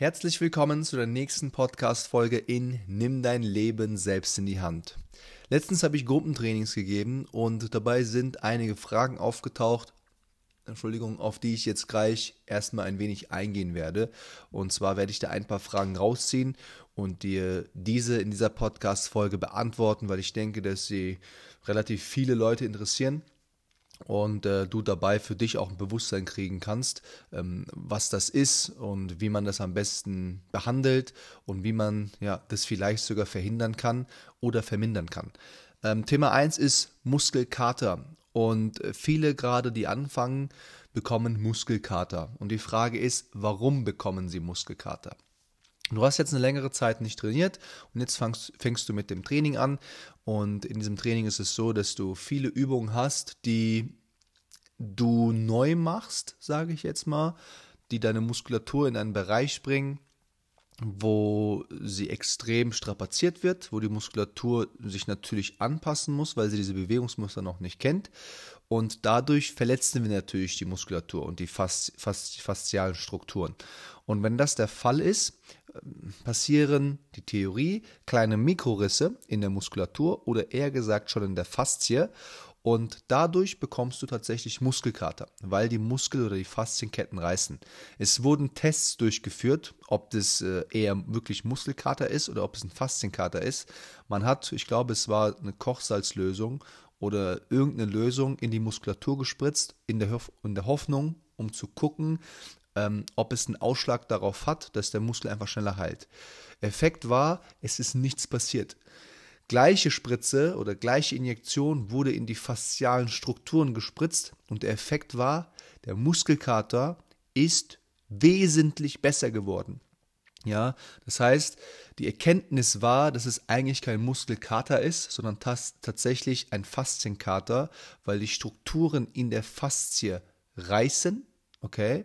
Herzlich willkommen zu der nächsten Podcast-Folge in Nimm dein Leben selbst in die Hand. Letztens habe ich Gruppentrainings gegeben und dabei sind einige Fragen aufgetaucht, Entschuldigung, auf die ich jetzt gleich erstmal ein wenig eingehen werde. Und zwar werde ich da ein paar Fragen rausziehen und dir diese in dieser Podcast-Folge beantworten, weil ich denke, dass sie relativ viele Leute interessieren und äh, du dabei für dich auch ein Bewusstsein kriegen kannst, ähm, was das ist und wie man das am besten behandelt und wie man ja, das vielleicht sogar verhindern kann oder vermindern kann. Ähm, Thema 1 ist Muskelkater und viele gerade, die anfangen, bekommen Muskelkater. Und die Frage ist, warum bekommen sie Muskelkater? Du hast jetzt eine längere Zeit nicht trainiert und jetzt fängst, fängst, du mit dem Training an. Und in diesem Training ist es so, dass du viele Übungen hast, die du neu machst, sage ich jetzt mal, die deine Muskulatur in einen Bereich bringen, wo sie extrem strapaziert wird, wo die Muskulatur sich natürlich anpassen muss, weil sie diese Bewegungsmuster noch nicht kennt. Und dadurch verletzen wir natürlich die Muskulatur und die fas fas faszialen Strukturen. Und wenn das der Fall ist, passieren die Theorie kleine Mikrorisse in der Muskulatur oder eher gesagt schon in der Faszie und dadurch bekommst du tatsächlich Muskelkater, weil die Muskel- oder die Faszienketten reißen. Es wurden Tests durchgeführt, ob das äh, eher wirklich Muskelkater ist oder ob es ein Faszienkater ist. Man hat, ich glaube, es war eine Kochsalzlösung oder irgendeine Lösung in die Muskulatur gespritzt, in der, in der Hoffnung, um zu gucken, ähm, ob es einen Ausschlag darauf hat, dass der Muskel einfach schneller heilt. Effekt war, es ist nichts passiert. Gleiche Spritze oder gleiche Injektion wurde in die faszialen Strukturen gespritzt und der Effekt war, der Muskelkater ist wesentlich besser geworden. Ja, das heißt, die Erkenntnis war, dass es eigentlich kein Muskelkater ist, sondern tatsächlich ein Faszienkater, weil die Strukturen in der Faszie reißen, okay,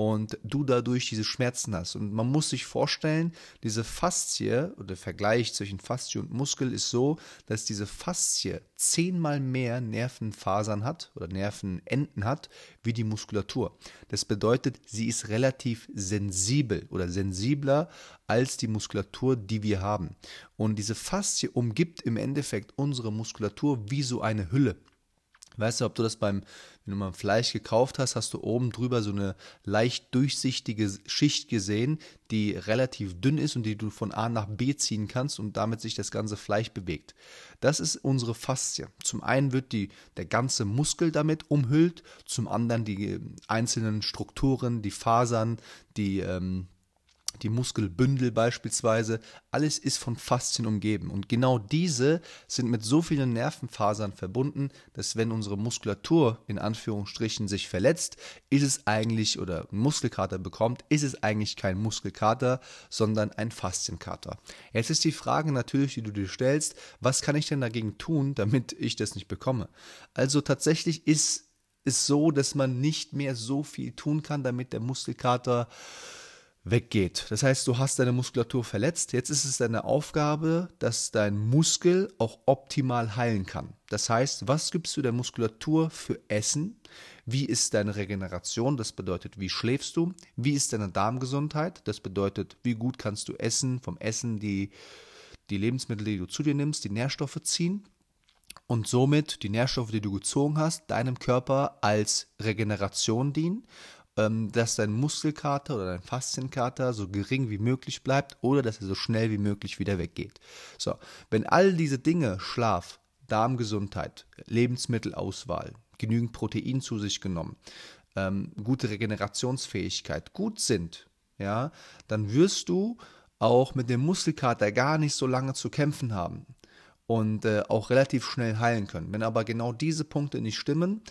und du dadurch diese Schmerzen hast. Und man muss sich vorstellen, diese Faszie oder der Vergleich zwischen Faszie und Muskel ist so, dass diese Faszie zehnmal mehr Nervenfasern hat oder Nervenenden hat wie die Muskulatur. Das bedeutet, sie ist relativ sensibel oder sensibler als die Muskulatur, die wir haben. Und diese Faszie umgibt im Endeffekt unsere Muskulatur wie so eine Hülle. Weißt du, ob du das beim, wenn du mal Fleisch gekauft hast, hast du oben drüber so eine leicht durchsichtige Schicht gesehen, die relativ dünn ist und die du von A nach B ziehen kannst und damit sich das ganze Fleisch bewegt. Das ist unsere Faszie. Zum einen wird die, der ganze Muskel damit umhüllt, zum anderen die einzelnen Strukturen, die Fasern, die, ähm, die Muskelbündel beispielsweise, alles ist von Faszien umgeben. Und genau diese sind mit so vielen Nervenfasern verbunden, dass wenn unsere Muskulatur in Anführungsstrichen sich verletzt, ist es eigentlich oder Muskelkater bekommt, ist es eigentlich kein Muskelkater, sondern ein Faszienkater. Jetzt ist die Frage natürlich, die du dir stellst, was kann ich denn dagegen tun, damit ich das nicht bekomme? Also tatsächlich ist es so, dass man nicht mehr so viel tun kann, damit der Muskelkater weggeht. Das heißt, du hast deine Muskulatur verletzt. Jetzt ist es deine Aufgabe, dass dein Muskel auch optimal heilen kann. Das heißt, was gibst du der Muskulatur für Essen? Wie ist deine Regeneration? Das bedeutet, wie schläfst du? Wie ist deine Darmgesundheit? Das bedeutet, wie gut kannst du essen, vom Essen die, die Lebensmittel, die du zu dir nimmst, die Nährstoffe ziehen und somit die Nährstoffe, die du gezogen hast, deinem Körper als Regeneration dienen dass dein Muskelkater oder dein Faszienkater so gering wie möglich bleibt oder dass er so schnell wie möglich wieder weggeht. So, wenn all diese Dinge, Schlaf, Darmgesundheit, Lebensmittelauswahl, genügend Protein zu sich genommen, ähm, gute Regenerationsfähigkeit gut sind, ja, dann wirst du auch mit dem Muskelkater gar nicht so lange zu kämpfen haben und äh, auch relativ schnell heilen können. Wenn aber genau diese Punkte nicht stimmen,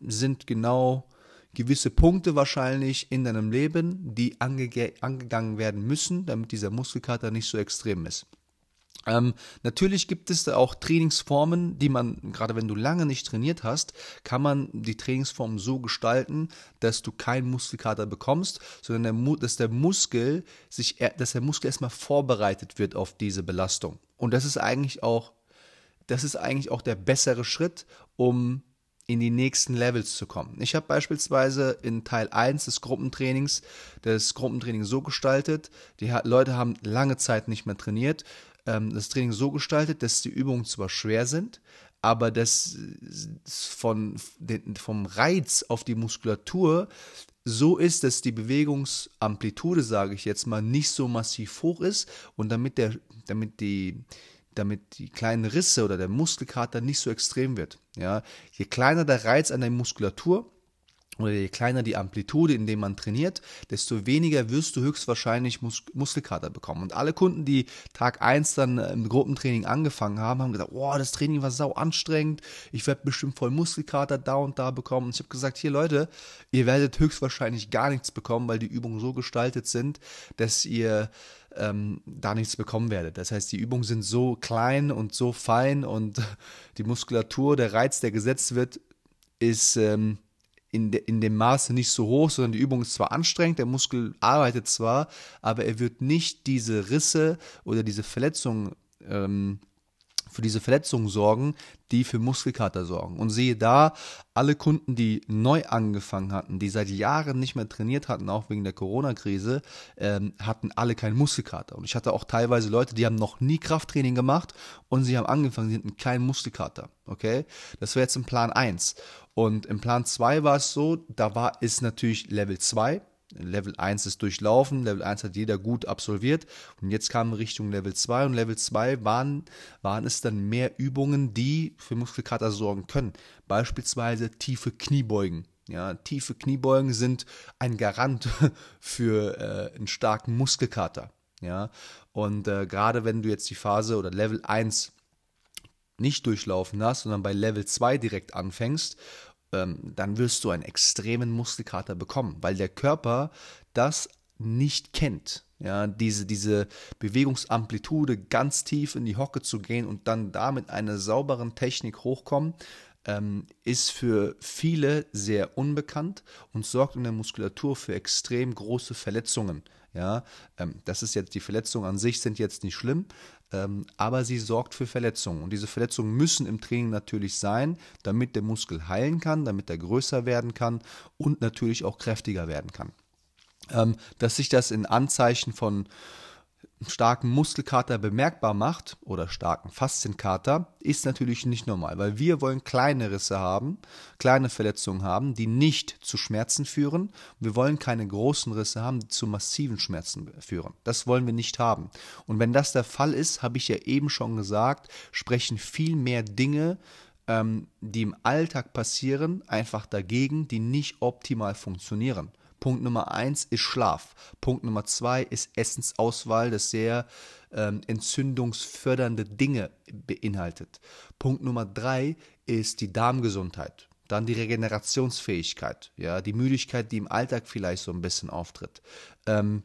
sind genau gewisse Punkte wahrscheinlich in deinem Leben, die ange angegangen werden müssen, damit dieser Muskelkater nicht so extrem ist. Ähm, natürlich gibt es da auch Trainingsformen, die man, gerade wenn du lange nicht trainiert hast, kann man die Trainingsform so gestalten, dass du keinen Muskelkater bekommst, sondern der, dass der Muskel sich, dass der Muskel erstmal vorbereitet wird auf diese Belastung. Und das ist eigentlich auch, das ist eigentlich auch der bessere Schritt, um in die nächsten Levels zu kommen. Ich habe beispielsweise in Teil 1 des Gruppentrainings das Gruppentraining so gestaltet, die Leute haben lange Zeit nicht mehr trainiert, ähm, das Training so gestaltet, dass die Übungen zwar schwer sind, aber das von, vom Reiz auf die Muskulatur so ist, dass die Bewegungsamplitude, sage ich jetzt mal, nicht so massiv hoch ist und damit, der, damit, die, damit die kleinen Risse oder der Muskelkater nicht so extrem wird. Ja? Je kleiner der Reiz an der Muskulatur, oder je kleiner die Amplitude, in dem man trainiert, desto weniger wirst du höchstwahrscheinlich Mus Muskelkater bekommen. Und alle Kunden, die Tag 1 dann äh, im Gruppentraining angefangen haben, haben gesagt, oh, das Training war sau anstrengend, ich werde bestimmt voll Muskelkater da und da bekommen. Und ich habe gesagt, hier Leute, ihr werdet höchstwahrscheinlich gar nichts bekommen, weil die Übungen so gestaltet sind, dass ihr ähm, da nichts bekommen werdet. Das heißt, die Übungen sind so klein und so fein und die Muskulatur, der Reiz, der gesetzt wird, ist... Ähm, in, de, in dem Maße nicht so hoch, sondern die Übung ist zwar anstrengend, der Muskel arbeitet zwar, aber er wird nicht diese Risse oder diese Verletzungen ähm, für diese Verletzungen sorgen, die für Muskelkater sorgen. Und sehe da, alle Kunden, die neu angefangen hatten, die seit Jahren nicht mehr trainiert hatten, auch wegen der Corona-Krise, ähm, hatten alle keinen Muskelkater. Und ich hatte auch teilweise Leute, die haben noch nie Krafttraining gemacht und sie haben angefangen, sie hatten keinen Muskelkater. Okay? Das wäre jetzt im Plan 1. Und im Plan 2 war es so, da war ist natürlich Level 2 Level 1 ist durchlaufen, Level 1 hat jeder gut absolviert und jetzt kam Richtung Level 2 und Level 2 waren, waren es dann mehr Übungen, die für Muskelkater sorgen können. Beispielsweise tiefe Kniebeugen. Ja, tiefe Kniebeugen sind ein Garant für äh, einen starken Muskelkater. Ja, und äh, gerade wenn du jetzt die Phase oder Level 1 nicht durchlaufen hast, sondern bei Level 2 direkt anfängst ähm, dann wirst du einen extremen Muskelkater bekommen, weil der Körper das nicht kennt. Ja, diese, diese Bewegungsamplitude ganz tief in die Hocke zu gehen und dann da mit einer sauberen Technik hochkommen, ähm, ist für viele sehr unbekannt und sorgt in der Muskulatur für extrem große Verletzungen. Ja, ähm, das ist jetzt die Verletzungen an sich sind jetzt nicht schlimm, ähm, aber sie sorgt für Verletzungen. Und diese Verletzungen müssen im Training natürlich sein, damit der Muskel heilen kann, damit er größer werden kann und natürlich auch kräftiger werden kann. Ähm, dass sich das in Anzeichen von starken Muskelkater bemerkbar macht oder starken Faszienkater, ist natürlich nicht normal, weil wir wollen kleine Risse haben, kleine Verletzungen haben, die nicht zu Schmerzen führen. Wir wollen keine großen Risse haben, die zu massiven Schmerzen führen. Das wollen wir nicht haben. Und wenn das der Fall ist, habe ich ja eben schon gesagt, sprechen viel mehr Dinge, ähm, die im Alltag passieren, einfach dagegen, die nicht optimal funktionieren. Punkt Nummer eins ist Schlaf. Punkt Nummer zwei ist Essensauswahl, das sehr ähm, entzündungsfördernde Dinge beinhaltet. Punkt Nummer drei ist die Darmgesundheit. Dann die Regenerationsfähigkeit, ja, die Müdigkeit, die im Alltag vielleicht so ein bisschen auftritt. Ähm,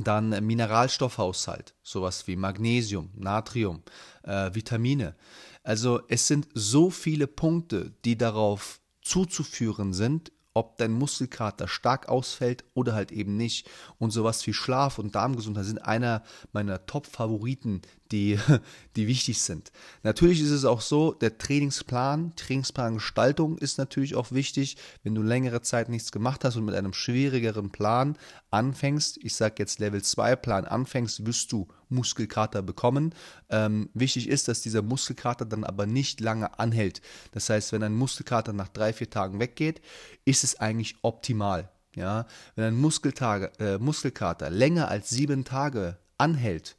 dann Mineralstoffhaushalt, sowas wie Magnesium, Natrium, äh, Vitamine. Also es sind so viele Punkte, die darauf zuzuführen sind, ob dein Muskelkater stark ausfällt oder halt eben nicht. Und sowas wie Schlaf und Darmgesundheit sind einer meiner Top-Favoriten, die, die wichtig sind. Natürlich ist es auch so, der Trainingsplan, Trainingsplangestaltung ist natürlich auch wichtig. Wenn du längere Zeit nichts gemacht hast und mit einem schwierigeren Plan anfängst, ich sage jetzt Level 2 Plan anfängst, wirst du Muskelkater bekommen. Ähm, wichtig ist, dass dieser Muskelkater dann aber nicht lange anhält. Das heißt, wenn ein Muskelkater nach drei, vier Tagen weggeht, ist es eigentlich optimal. Ja, wenn ein Muskeltage, äh, Muskelkater länger als sieben Tage anhält,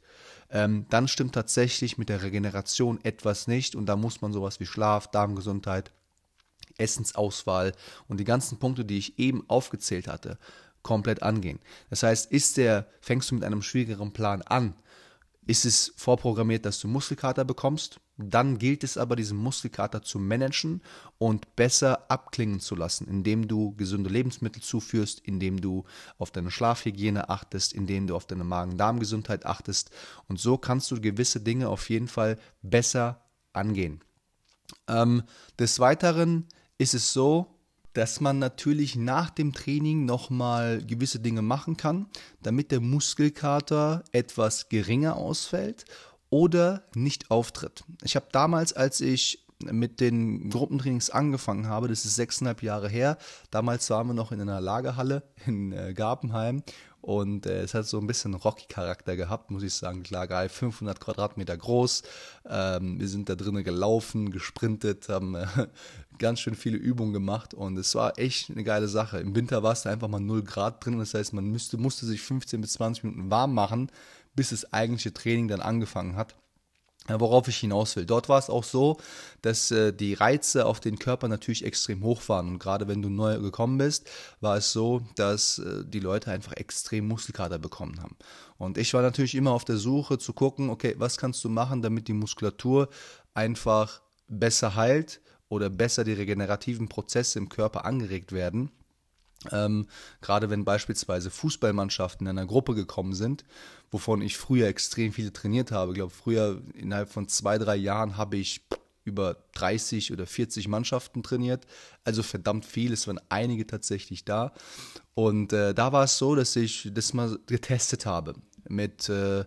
ähm, dann stimmt tatsächlich mit der Regeneration etwas nicht und da muss man sowas wie Schlaf, Darmgesundheit, Essensauswahl und die ganzen Punkte, die ich eben aufgezählt hatte, komplett angehen. Das heißt, ist der, fängst du mit einem schwierigeren Plan an, ist es vorprogrammiert, dass du Muskelkater bekommst. Dann gilt es aber, diesen Muskelkater zu managen und besser abklingen zu lassen, indem du gesunde Lebensmittel zuführst, indem du auf deine Schlafhygiene achtest, indem du auf deine Magen-Darm-Gesundheit achtest. Und so kannst du gewisse Dinge auf jeden Fall besser angehen. Ähm, des Weiteren ist es so, dass man natürlich nach dem Training nochmal gewisse Dinge machen kann, damit der Muskelkater etwas geringer ausfällt oder nicht auftritt. Ich habe damals, als ich mit den Gruppentrainings angefangen habe, das ist sechseinhalb Jahre her. Damals waren wir noch in einer Lagerhalle in äh, und äh, es hat so ein bisschen Rocky-Charakter gehabt, muss ich sagen. Geil, 500 Quadratmeter groß. Ähm, wir sind da drinnen gelaufen, gesprintet, haben äh, ganz schön viele Übungen gemacht und es war echt eine geile Sache. Im Winter war es da einfach mal 0 Grad drin, das heißt, man müsste, musste sich 15 bis 20 Minuten warm machen, bis das eigentliche Training dann angefangen hat. Worauf ich hinaus will. Dort war es auch so, dass äh, die Reize auf den Körper natürlich extrem hoch waren. Und gerade wenn du neu gekommen bist, war es so, dass äh, die Leute einfach extrem Muskelkater bekommen haben. Und ich war natürlich immer auf der Suche zu gucken, okay, was kannst du machen, damit die Muskulatur einfach besser heilt oder besser die regenerativen Prozesse im Körper angeregt werden. Ähm, gerade wenn beispielsweise Fußballmannschaften in einer Gruppe gekommen sind, wovon ich früher extrem viele trainiert habe. Ich glaube, früher innerhalb von zwei, drei Jahren habe ich über 30 oder 40 Mannschaften trainiert. Also verdammt viel, es waren einige tatsächlich da. Und äh, da war es so, dass ich das mal getestet habe. Mit, äh,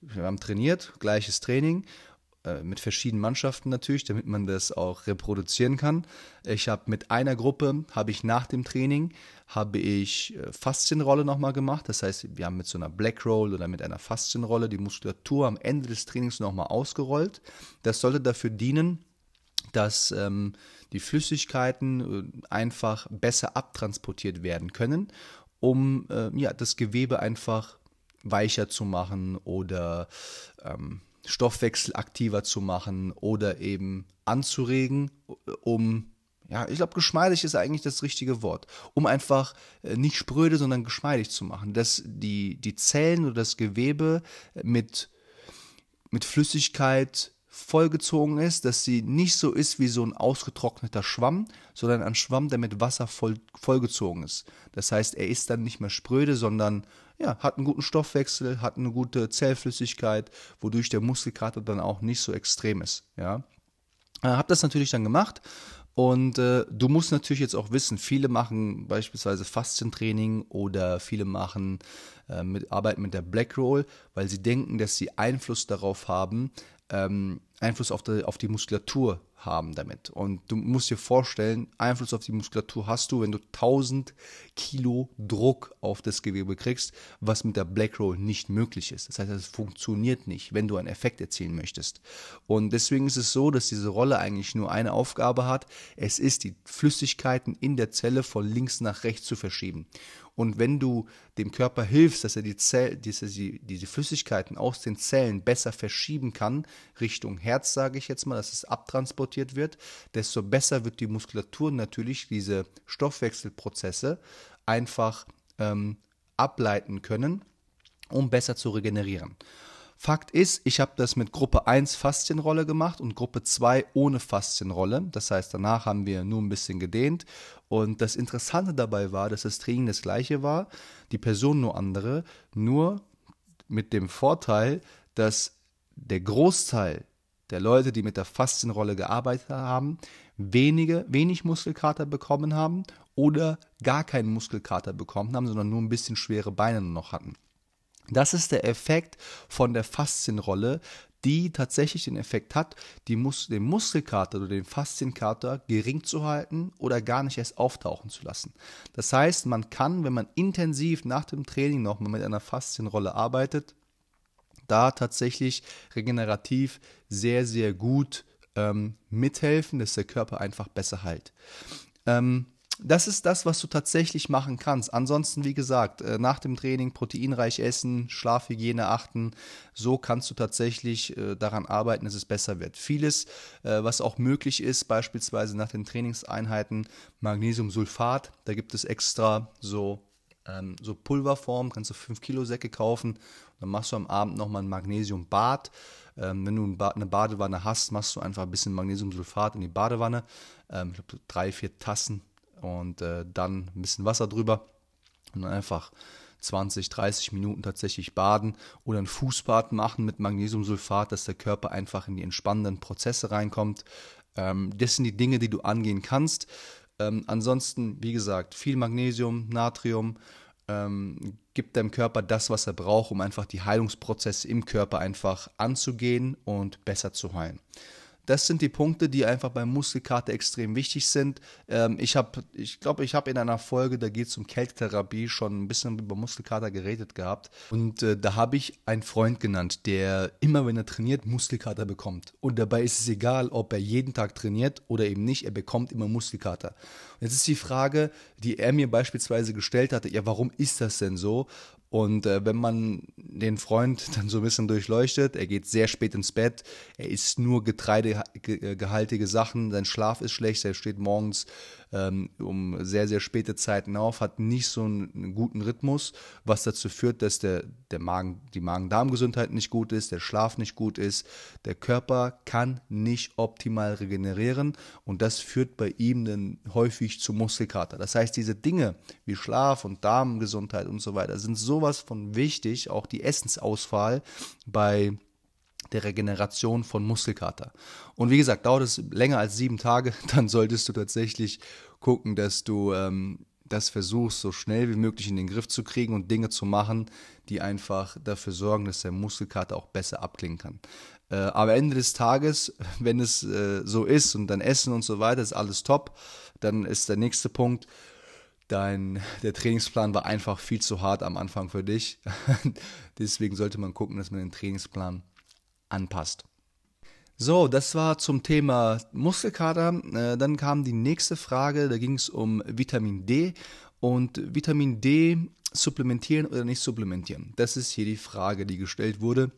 wir haben trainiert, gleiches Training äh, mit verschiedenen Mannschaften natürlich, damit man das auch reproduzieren kann. Ich habe mit einer Gruppe, habe ich nach dem Training, habe ich äh, Faszienrolle nochmal gemacht. Das heißt, wir haben mit so einer Black Roll oder mit einer Faszienrolle die Muskulatur am Ende des Trainings nochmal ausgerollt. Das sollte dafür dienen, dass ähm, die Flüssigkeiten äh, einfach besser abtransportiert werden können, um äh, ja, das Gewebe einfach weicher zu machen oder ähm, Stoffwechsel aktiver zu machen oder eben anzuregen, um ja, ich glaube, geschmeidig ist eigentlich das richtige Wort, um einfach äh, nicht spröde, sondern geschmeidig zu machen, dass die, die Zellen oder das Gewebe mit, mit Flüssigkeit vollgezogen ist, dass sie nicht so ist wie so ein ausgetrockneter Schwamm, sondern ein Schwamm, der mit Wasser voll, vollgezogen ist. Das heißt, er ist dann nicht mehr spröde, sondern ja, hat einen guten Stoffwechsel, hat eine gute Zellflüssigkeit, wodurch der Muskelkater dann auch nicht so extrem ist. Ja. Äh, hab das natürlich dann gemacht und äh, du musst natürlich jetzt auch wissen, viele machen beispielsweise Faszientraining oder viele machen äh, mit, arbeiten mit der Black Roll, weil sie denken, dass sie Einfluss darauf haben, ähm, Einfluss auf die, auf die Muskulatur haben damit. Und du musst dir vorstellen, Einfluss auf die Muskulatur hast du, wenn du 1000 Kilo Druck auf das Gewebe kriegst, was mit der Black Roll nicht möglich ist. Das heißt, es funktioniert nicht, wenn du einen Effekt erzielen möchtest. Und deswegen ist es so, dass diese Rolle eigentlich nur eine Aufgabe hat. Es ist, die Flüssigkeiten in der Zelle von links nach rechts zu verschieben. Und wenn du dem Körper hilfst, dass er die Zell, diese, diese Flüssigkeiten aus den Zellen besser verschieben kann, Richtung Herz, sage ich jetzt mal, dass es abtransportiert wird, desto besser wird die Muskulatur natürlich diese Stoffwechselprozesse einfach ähm, ableiten können, um besser zu regenerieren. Fakt ist, ich habe das mit Gruppe 1 Faszienrolle gemacht und Gruppe 2 ohne Faszienrolle. Das heißt, danach haben wir nur ein bisschen gedehnt. Und das Interessante dabei war, dass das Training das gleiche war, die Person nur andere, nur mit dem Vorteil, dass der Großteil der Leute, die mit der Faszienrolle gearbeitet haben, wenige, wenig Muskelkater bekommen haben oder gar keinen Muskelkater bekommen haben, sondern nur ein bisschen schwere Beine noch hatten. Das ist der Effekt von der Faszienrolle, die tatsächlich den Effekt hat, Mus den Muskelkater oder den Faszienkater gering zu halten oder gar nicht erst auftauchen zu lassen. Das heißt, man kann, wenn man intensiv nach dem Training nochmal mit einer Faszienrolle arbeitet, da tatsächlich regenerativ sehr, sehr gut ähm, mithelfen, dass der Körper einfach besser heilt. Ähm, das ist das, was du tatsächlich machen kannst. Ansonsten, wie gesagt, äh, nach dem Training proteinreich essen, Schlafhygiene achten. So kannst du tatsächlich äh, daran arbeiten, dass es besser wird. Vieles, äh, was auch möglich ist, beispielsweise nach den Trainingseinheiten, Magnesiumsulfat. Da gibt es extra so, ähm, so Pulverform, kannst du 5 Kilo Säcke kaufen. Dann machst du am Abend nochmal ein Magnesiumbad. Ähm, wenn du eine Badewanne hast, machst du einfach ein bisschen Magnesiumsulfat in die Badewanne. Ähm, ich glaube, drei, vier Tassen und äh, dann ein bisschen Wasser drüber und dann einfach 20, 30 Minuten tatsächlich baden oder ein Fußbad machen mit Magnesiumsulfat, dass der Körper einfach in die entspannenden Prozesse reinkommt. Ähm, das sind die Dinge, die du angehen kannst. Ähm, ansonsten, wie gesagt, viel Magnesium, Natrium ähm, gibt deinem Körper das, was er braucht, um einfach die Heilungsprozesse im Körper einfach anzugehen und besser zu heilen. Das sind die Punkte, die einfach beim Muskelkater extrem wichtig sind. Ähm, ich habe, ich glaube, ich habe in einer Folge, da geht es um Kältetherapie, schon ein bisschen über Muskelkater geredet gehabt. Und äh, da habe ich einen Freund genannt, der immer, wenn er trainiert, Muskelkater bekommt. Und dabei ist es egal, ob er jeden Tag trainiert oder eben nicht, er bekommt immer Muskelkater. Und jetzt ist die Frage, die er mir beispielsweise gestellt hatte, ja, warum ist das denn so? Und äh, wenn man den Freund dann so ein bisschen durchleuchtet, er geht sehr spät ins Bett, er isst nur getreidegehaltige Sachen, sein Schlaf ist schlecht, er steht morgens ähm, um sehr, sehr späte Zeiten auf, hat nicht so einen, einen guten Rhythmus, was dazu führt, dass der, der Magen, die Magen-Darm-Gesundheit nicht gut ist, der Schlaf nicht gut ist, der Körper kann nicht optimal regenerieren und das führt bei ihm dann häufig zu Muskelkater. Das heißt, diese Dinge wie Schlaf und Darmgesundheit und so weiter sind sowas von wichtig, auch die Essensauswahl bei der Regeneration von Muskelkater. Und wie gesagt, dauert es länger als sieben Tage, dann solltest du tatsächlich gucken, dass du ähm, das versuchst, so schnell wie möglich in den Griff zu kriegen und Dinge zu machen, die einfach dafür sorgen, dass der Muskelkater auch besser abklingen kann. Äh, aber Ende des Tages, wenn es äh, so ist und dann Essen und so weiter, ist alles top, dann ist der nächste Punkt, dein, der Trainingsplan war einfach viel zu hart am Anfang für dich. Deswegen sollte man gucken, dass man den Trainingsplan anpasst. So, das war zum Thema Muskelkater. Äh, dann kam die nächste Frage, da ging es um Vitamin D und Vitamin D supplementieren oder nicht supplementieren. Das ist hier die Frage, die gestellt wurde.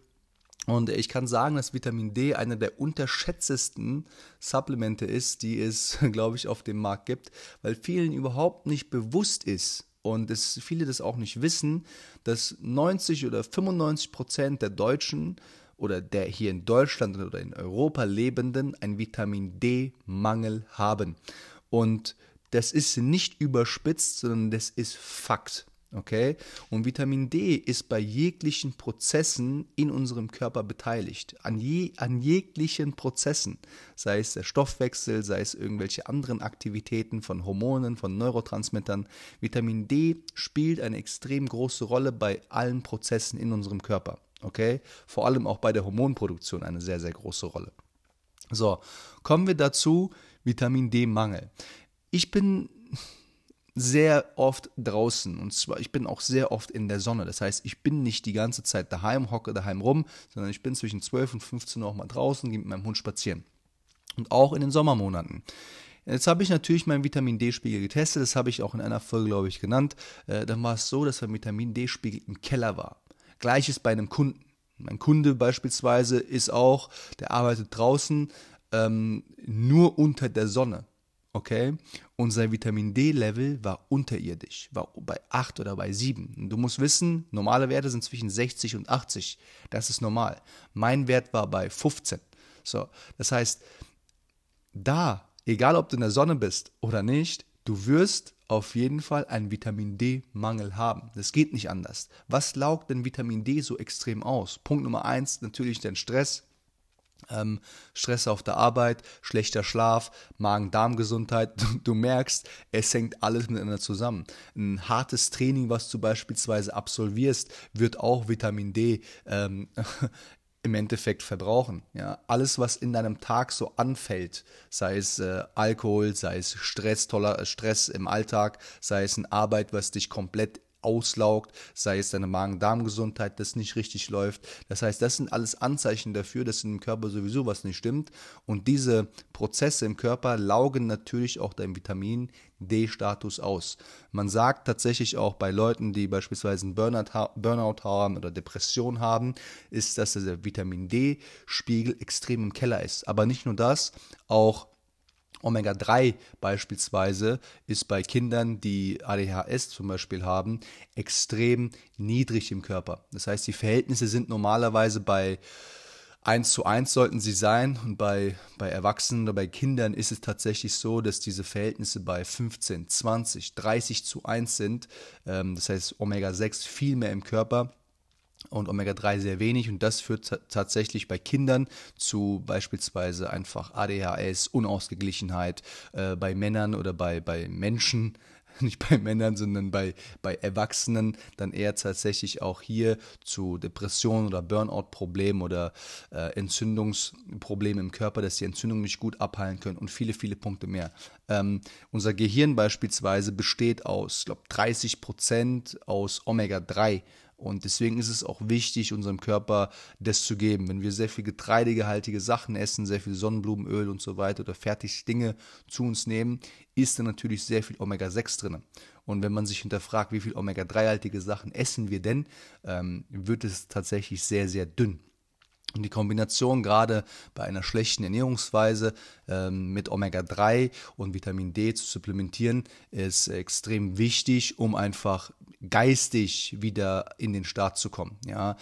Und ich kann sagen, dass Vitamin D einer der unterschätztesten Supplemente ist, die es, glaube ich, auf dem Markt gibt, weil vielen überhaupt nicht bewusst ist und es viele das auch nicht wissen, dass 90 oder 95 Prozent der Deutschen oder der hier in Deutschland oder in Europa Lebenden einen Vitamin D-Mangel haben. Und das ist nicht überspitzt, sondern das ist Fakt. Okay? Und Vitamin D ist bei jeglichen Prozessen in unserem Körper beteiligt. An, je, an jeglichen Prozessen. Sei es der Stoffwechsel, sei es irgendwelche anderen Aktivitäten von Hormonen, von Neurotransmittern. Vitamin D spielt eine extrem große Rolle bei allen Prozessen in unserem Körper. Okay? Vor allem auch bei der Hormonproduktion eine sehr, sehr große Rolle. So, kommen wir dazu, Vitamin D-Mangel. Ich bin sehr oft draußen und zwar ich bin auch sehr oft in der Sonne. Das heißt, ich bin nicht die ganze Zeit daheim, hocke daheim rum, sondern ich bin zwischen 12 und 15 Uhr auch mal draußen, gehe mit meinem Hund spazieren. Und auch in den Sommermonaten. Jetzt habe ich natürlich meinen Vitamin D-Spiegel getestet, das habe ich auch in einer Folge, glaube ich, genannt. Äh, dann war es so, dass mein Vitamin D-Spiegel im Keller war. Gleiches bei einem Kunden. Mein Kunde beispielsweise ist auch, der arbeitet draußen ähm, nur unter der Sonne. Okay? Und sein Vitamin D-Level war unterirdisch, war bei 8 oder bei 7. Du musst wissen, normale Werte sind zwischen 60 und 80. Das ist normal. Mein Wert war bei 15. So, das heißt, da, egal ob du in der Sonne bist oder nicht, du wirst auf jeden Fall einen Vitamin D-Mangel haben. Das geht nicht anders. Was laugt denn Vitamin D so extrem aus? Punkt Nummer eins, natürlich der Stress. Ähm, Stress auf der Arbeit, schlechter Schlaf, Magen-Darm-Gesundheit. Du, du, merkst, es hängt alles miteinander zusammen. Ein hartes Training, was du beispielsweise absolvierst, wird auch Vitamin D ähm, im Endeffekt verbrauchen. Ja, alles, was in deinem Tag so anfällt, sei es äh, Alkohol, sei es Stress, toller Stress im Alltag, sei es eine Arbeit, was dich komplett auslaugt, sei es deine Magen-Darm-Gesundheit, das nicht richtig läuft. Das heißt, das sind alles Anzeichen dafür, dass im Körper sowieso was nicht stimmt. Und diese Prozesse im Körper laugen natürlich auch dein Vitamin D-Status aus. Man sagt tatsächlich auch bei Leuten, die beispielsweise einen Burnout, Burnout haben oder Depression haben, ist, dass der Vitamin D-Spiegel extrem im Keller ist. Aber nicht nur das, auch Omega-3 beispielsweise ist bei Kindern, die ADHS zum Beispiel haben, extrem niedrig im Körper. Das heißt, die Verhältnisse sind normalerweise bei 1 zu 1 sollten sie sein und bei, bei Erwachsenen oder bei Kindern ist es tatsächlich so, dass diese Verhältnisse bei 15, 20, 30 zu 1 sind. Ähm, das heißt, Omega-6 viel mehr im Körper und Omega-3 sehr wenig und das führt tatsächlich bei Kindern zu beispielsweise einfach ADHS, Unausgeglichenheit, äh, bei Männern oder bei, bei Menschen nicht bei Männern, sondern bei, bei Erwachsenen dann eher tatsächlich auch hier zu Depressionen oder Burnout-Problemen oder äh, Entzündungsproblemen im Körper, dass die Entzündung nicht gut abheilen können und viele, viele Punkte mehr. Ähm, unser Gehirn beispielsweise besteht aus, ich glaube, 30 Prozent aus Omega-3 und deswegen ist es auch wichtig, unserem Körper das zu geben. Wenn wir sehr viel getreidegehaltige Sachen essen, sehr viel Sonnenblumenöl und so weiter oder fertig Dinge zu uns nehmen, ist da natürlich sehr viel Omega-6 drin. Und wenn man sich hinterfragt, wie viel Omega-3-haltige Sachen essen wir denn, ähm, wird es tatsächlich sehr, sehr dünn. Und die Kombination gerade bei einer schlechten Ernährungsweise ähm, mit Omega-3 und Vitamin D zu supplementieren, ist extrem wichtig, um einfach geistig wieder in den Start zu kommen. Ja.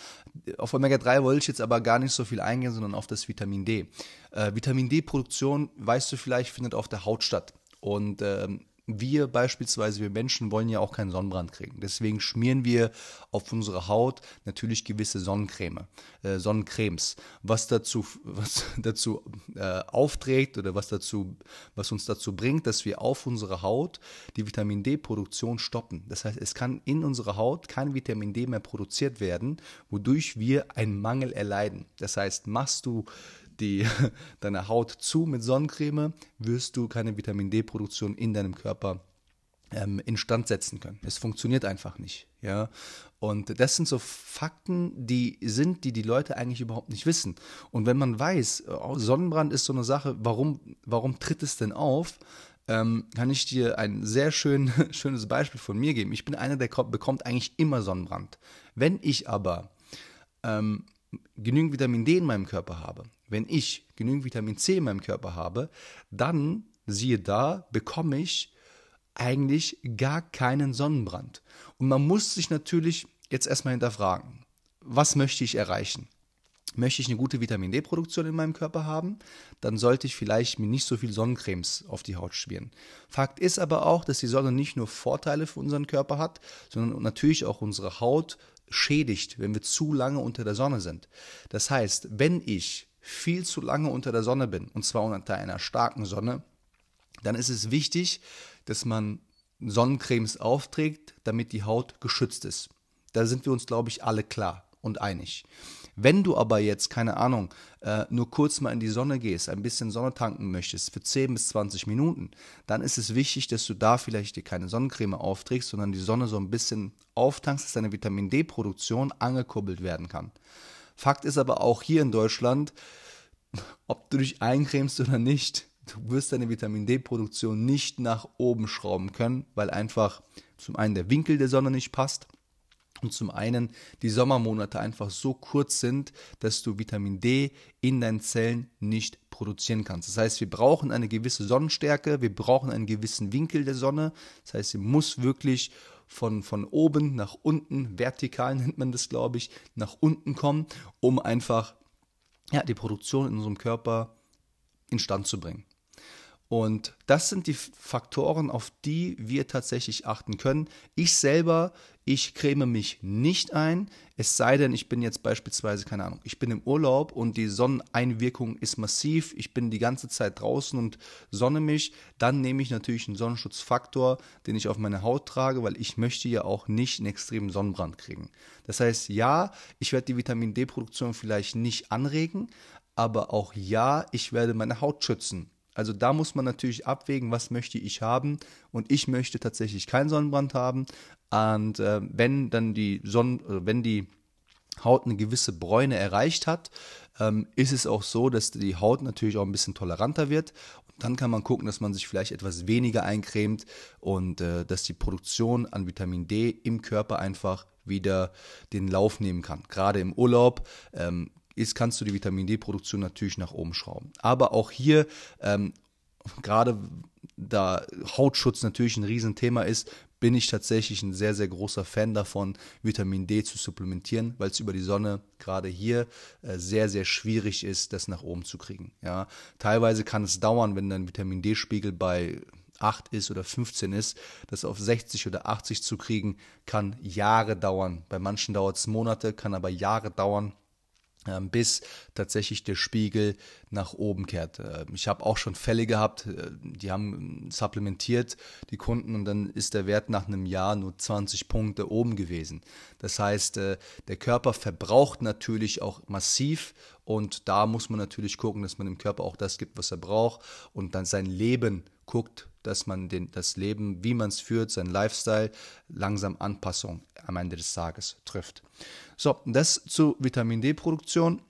Auf Omega-3 wollte ich jetzt aber gar nicht so viel eingehen, sondern auf das Vitamin D. Äh, Vitamin D-Produktion, weißt du vielleicht, findet auf der Haut statt. Und ähm, wir beispielsweise, wir Menschen wollen ja auch keinen Sonnenbrand kriegen. Deswegen schmieren wir auf unsere Haut natürlich gewisse Sonnencreme, äh, Sonnencremes, was dazu, was dazu äh, aufträgt oder was dazu, was uns dazu bringt, dass wir auf unserer Haut die Vitamin D-Produktion stoppen. Das heißt, es kann in unserer Haut kein Vitamin D mehr produziert werden, wodurch wir einen Mangel erleiden. Das heißt, machst du die, deine Haut zu mit Sonnencreme, wirst du keine Vitamin D-Produktion in deinem Körper ähm, instand setzen können. Es funktioniert einfach nicht. Ja? Und das sind so Fakten, die sind, die die Leute eigentlich überhaupt nicht wissen. Und wenn man weiß, oh, Sonnenbrand ist so eine Sache, warum, warum tritt es denn auf? Ähm, kann ich dir ein sehr schön, schönes Beispiel von mir geben. Ich bin einer, der bekommt eigentlich immer Sonnenbrand. Wenn ich aber ähm, genügend Vitamin D in meinem Körper habe, wenn ich genügend Vitamin C in meinem Körper habe, dann, siehe da, bekomme ich eigentlich gar keinen Sonnenbrand. Und man muss sich natürlich jetzt erstmal hinterfragen, was möchte ich erreichen? Möchte ich eine gute Vitamin D-Produktion in meinem Körper haben, dann sollte ich vielleicht mir nicht so viel Sonnencremes auf die Haut schmieren. Fakt ist aber auch, dass die Sonne nicht nur Vorteile für unseren Körper hat, sondern natürlich auch unsere Haut schädigt, wenn wir zu lange unter der Sonne sind. Das heißt, wenn ich viel zu lange unter der Sonne bin, und zwar unter einer starken Sonne, dann ist es wichtig, dass man Sonnencremes aufträgt, damit die Haut geschützt ist. Da sind wir uns, glaube ich, alle klar und einig. Wenn du aber jetzt, keine Ahnung, äh, nur kurz mal in die Sonne gehst, ein bisschen Sonne tanken möchtest für 10 bis 20 Minuten, dann ist es wichtig, dass du da vielleicht dir keine Sonnencreme aufträgst, sondern die Sonne so ein bisschen auftankst, dass deine Vitamin D-Produktion angekurbelt werden kann. Fakt ist aber auch hier in Deutschland, ob du dich eincremst oder nicht, du wirst deine Vitamin D-Produktion nicht nach oben schrauben können, weil einfach zum einen der Winkel der Sonne nicht passt und zum einen die Sommermonate einfach so kurz sind, dass du Vitamin D in deinen Zellen nicht produzieren kannst. Das heißt, wir brauchen eine gewisse Sonnenstärke, wir brauchen einen gewissen Winkel der Sonne. Das heißt, sie muss wirklich von, von oben nach unten, vertikal nennt man das, glaube ich, nach unten kommen, um einfach ja, die Produktion in unserem Körper instand zu bringen. Und das sind die Faktoren, auf die wir tatsächlich achten können. Ich selber, ich creme mich nicht ein, es sei denn, ich bin jetzt beispielsweise, keine Ahnung, ich bin im Urlaub und die Sonneneinwirkung ist massiv, ich bin die ganze Zeit draußen und sonne mich, dann nehme ich natürlich einen Sonnenschutzfaktor, den ich auf meine Haut trage, weil ich möchte ja auch nicht einen extremen Sonnenbrand kriegen. Das heißt, ja, ich werde die Vitamin D-Produktion vielleicht nicht anregen, aber auch ja, ich werde meine Haut schützen also da muss man natürlich abwägen, was möchte ich haben. Und ich möchte tatsächlich keinen Sonnenbrand haben. Und äh, wenn dann die Sonnen, äh, wenn die Haut eine gewisse Bräune erreicht hat, ähm, ist es auch so, dass die Haut natürlich auch ein bisschen toleranter wird. Und dann kann man gucken, dass man sich vielleicht etwas weniger eincremt und äh, dass die Produktion an Vitamin D im Körper einfach wieder den Lauf nehmen kann. Gerade im Urlaub ähm, ist, kannst du die Vitamin D-Produktion natürlich nach oben schrauben. Aber auch hier, ähm, gerade da Hautschutz natürlich ein Riesenthema ist, bin ich tatsächlich ein sehr, sehr großer Fan davon, Vitamin D zu supplementieren, weil es über die Sonne gerade hier äh, sehr, sehr schwierig ist, das nach oben zu kriegen. Ja. Teilweise kann es dauern, wenn dein Vitamin D-Spiegel bei 8 ist oder 15 ist, das auf 60 oder 80 zu kriegen, kann Jahre dauern. Bei manchen dauert es Monate, kann aber Jahre dauern bis tatsächlich der Spiegel nach oben kehrt. Ähm, ich habe auch schon Fälle gehabt, äh, die haben supplementiert, die Kunden, und dann ist der Wert nach einem Jahr nur 20 Punkte oben gewesen. Das heißt, äh, der Körper verbraucht natürlich auch massiv und da muss man natürlich gucken, dass man dem Körper auch das gibt, was er braucht und dann sein Leben guckt, dass man den, das Leben, wie man es führt, sein Lifestyle, langsam Anpassung am Ende des Tages trifft. So, das zu Vitamin D-Produktion.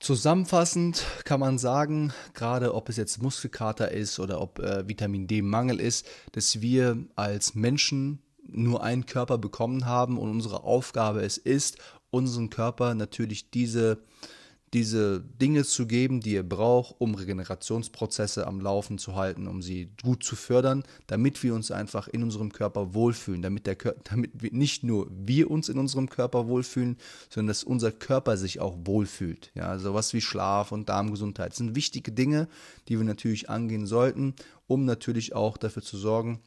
Zusammenfassend kann man sagen, gerade ob es jetzt Muskelkater ist oder ob äh, Vitamin D-Mangel ist, dass wir als Menschen nur einen Körper bekommen haben und unsere Aufgabe es ist, unseren Körper natürlich diese diese Dinge zu geben, die ihr braucht, um Regenerationsprozesse am Laufen zu halten, um sie gut zu fördern, damit wir uns einfach in unserem Körper wohlfühlen, damit, der, damit nicht nur wir uns in unserem Körper wohlfühlen, sondern dass unser Körper sich auch wohlfühlt. Ja, sowas wie Schlaf und Darmgesundheit das sind wichtige Dinge, die wir natürlich angehen sollten, um natürlich auch dafür zu sorgen,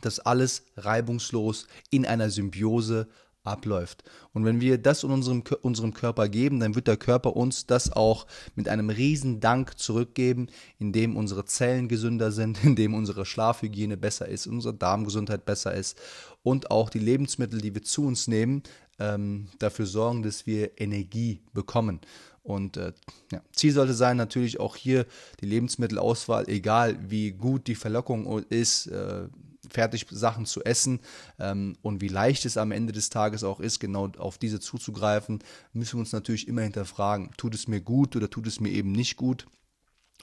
dass alles reibungslos in einer Symbiose abläuft. Und wenn wir das in unserem, unserem Körper geben, dann wird der Körper uns das auch mit einem riesen Dank zurückgeben, indem unsere Zellen gesünder sind, indem unsere Schlafhygiene besser ist, unsere Darmgesundheit besser ist und auch die Lebensmittel, die wir zu uns nehmen, ähm, dafür sorgen, dass wir Energie bekommen. Und äh, ja, Ziel sollte sein, natürlich auch hier die Lebensmittelauswahl, egal wie gut die Verlockung ist, äh, Fertigsachen zu essen ähm, und wie leicht es am Ende des Tages auch ist, genau auf diese zuzugreifen, müssen wir uns natürlich immer hinterfragen, tut es mir gut oder tut es mir eben nicht gut.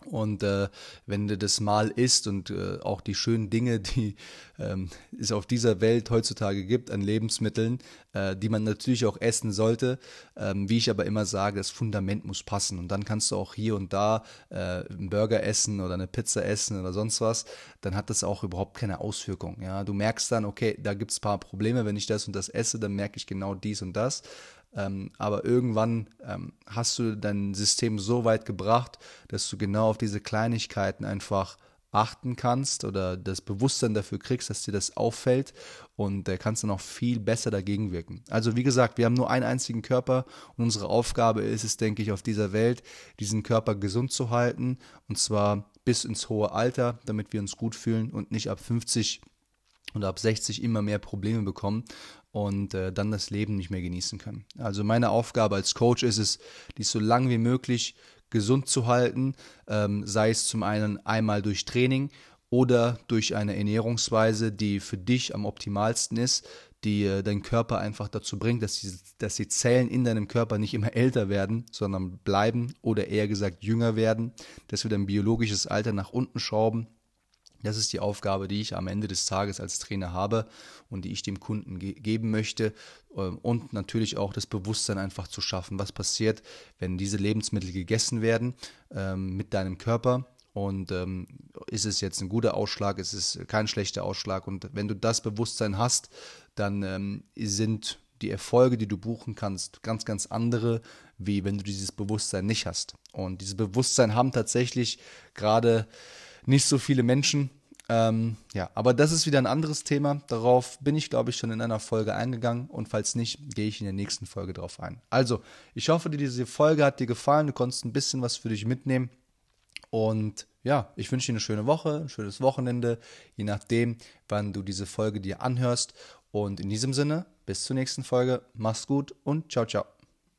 Und äh, wenn du das mal isst und äh, auch die schönen Dinge, die ähm, es auf dieser Welt heutzutage gibt an Lebensmitteln, äh, die man natürlich auch essen sollte, ähm, wie ich aber immer sage, das Fundament muss passen. Und dann kannst du auch hier und da äh, einen Burger essen oder eine Pizza essen oder sonst was, dann hat das auch überhaupt keine Auswirkung. Ja? Du merkst dann, okay, da gibt es ein paar Probleme, wenn ich das und das esse, dann merke ich genau dies und das. Ähm, aber irgendwann ähm, hast du dein System so weit gebracht, dass du genau auf diese Kleinigkeiten einfach achten kannst oder das Bewusstsein dafür kriegst, dass dir das auffällt und äh, kannst dann auch viel besser dagegen wirken. Also wie gesagt, wir haben nur einen einzigen Körper und unsere Aufgabe ist es, denke ich, auf dieser Welt diesen Körper gesund zu halten und zwar bis ins hohe Alter, damit wir uns gut fühlen und nicht ab 50 und ab 60 immer mehr Probleme bekommen und äh, dann das Leben nicht mehr genießen können. Also meine Aufgabe als Coach ist es, dies so lang wie möglich gesund zu halten, ähm, sei es zum einen einmal durch Training oder durch eine Ernährungsweise, die für dich am optimalsten ist, die äh, deinen Körper einfach dazu bringt, dass die, dass die Zellen in deinem Körper nicht immer älter werden, sondern bleiben oder eher gesagt jünger werden, dass wir dein biologisches Alter nach unten schrauben das ist die Aufgabe, die ich am Ende des Tages als Trainer habe und die ich dem Kunden ge geben möchte. Ähm, und natürlich auch das Bewusstsein einfach zu schaffen, was passiert, wenn diese Lebensmittel gegessen werden ähm, mit deinem Körper. Und ähm, ist es jetzt ein guter Ausschlag, ist es kein schlechter Ausschlag. Und wenn du das Bewusstsein hast, dann ähm, sind die Erfolge, die du buchen kannst, ganz, ganz andere, wie wenn du dieses Bewusstsein nicht hast. Und dieses Bewusstsein haben tatsächlich gerade nicht so viele Menschen. Ähm, ja, aber das ist wieder ein anderes Thema. Darauf bin ich, glaube ich, schon in einer Folge eingegangen und falls nicht, gehe ich in der nächsten Folge drauf ein. Also, ich hoffe, diese Folge hat dir gefallen. Du konntest ein bisschen was für dich mitnehmen. Und ja, ich wünsche dir eine schöne Woche, ein schönes Wochenende, je nachdem, wann du diese Folge dir anhörst. Und in diesem Sinne, bis zur nächsten Folge. Mach's gut und ciao, ciao.